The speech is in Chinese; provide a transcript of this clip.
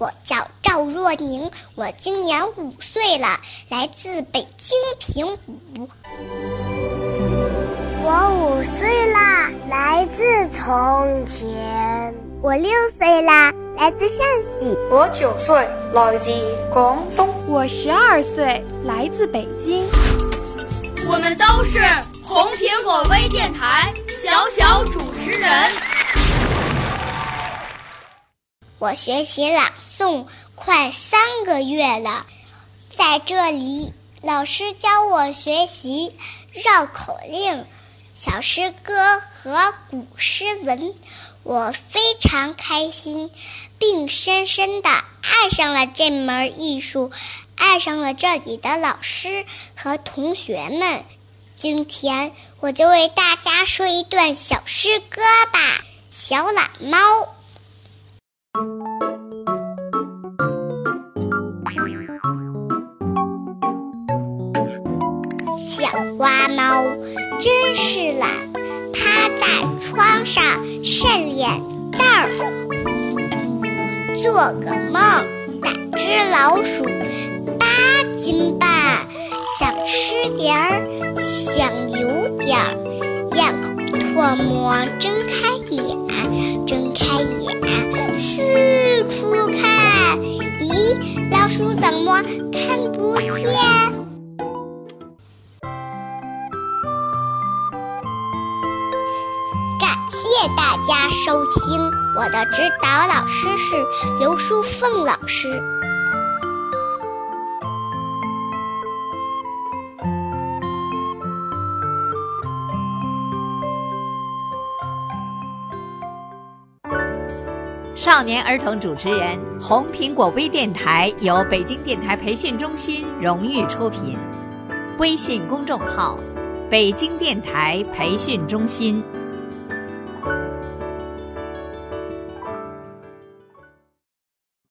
我叫赵若宁，我今年五岁了，来自北京平武。我五岁啦，来自从前。我六岁啦，来自陕西。我九岁，来自广东。我十二岁，来自北京。我们都是红苹果微电台小小主持人。我学习朗诵快三个月了，在这里，老师教我学习绕口令、小诗歌和古诗文，我非常开心，并深深的爱上了这门艺术，爱上了这里的老师和同学们。今天我就为大家说一段小诗歌吧，《小懒猫》。花猫真是懒，趴在窗上晒脸蛋儿，做个梦，打只老鼠八斤半，想吃点儿，想有点儿，咽口唾沫，睁开眼，睁开眼，四处看，咦，老鼠怎么看不见？谢大家收听，我的指导老师是刘淑凤老师。少年儿童主持人，红苹果微电台由北京电台培训中心荣誉出品，微信公众号：北京电台培训中心。